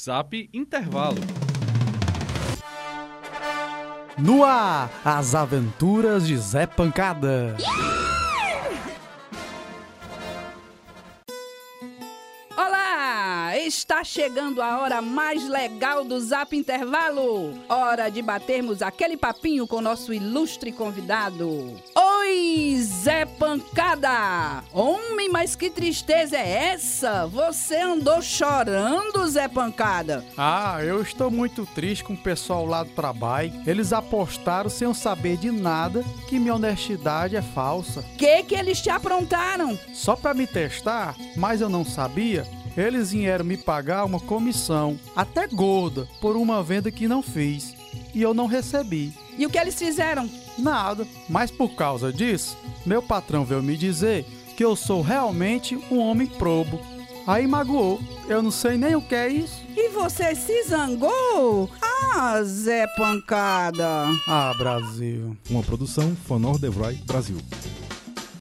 Zap Intervalo. No ar, as aventuras de Zé Pancada. Olá! Está chegando a hora mais legal do Zap Intervalo. Hora de batermos aquele papinho com nosso ilustre convidado. Oi, Zé Pancada! Homem, mas que tristeza é essa? Você andou chorando, Zé Pancada? Ah, eu estou muito triste com o pessoal lá do trabalho. Eles apostaram sem eu saber de nada que minha honestidade é falsa. Que que eles te aprontaram? Só para me testar, mas eu não sabia. Eles vieram me pagar uma comissão, até gorda, por uma venda que não fiz. E eu não recebi. E o que eles fizeram? Nada. Mas por causa disso, meu patrão veio me dizer que eu sou realmente um homem probo. Aí magoou. Eu não sei nem o que é isso. E você se zangou? Ah, Zé Pancada. Ah, Brasil. Uma produção Fonor Devroy Brasil.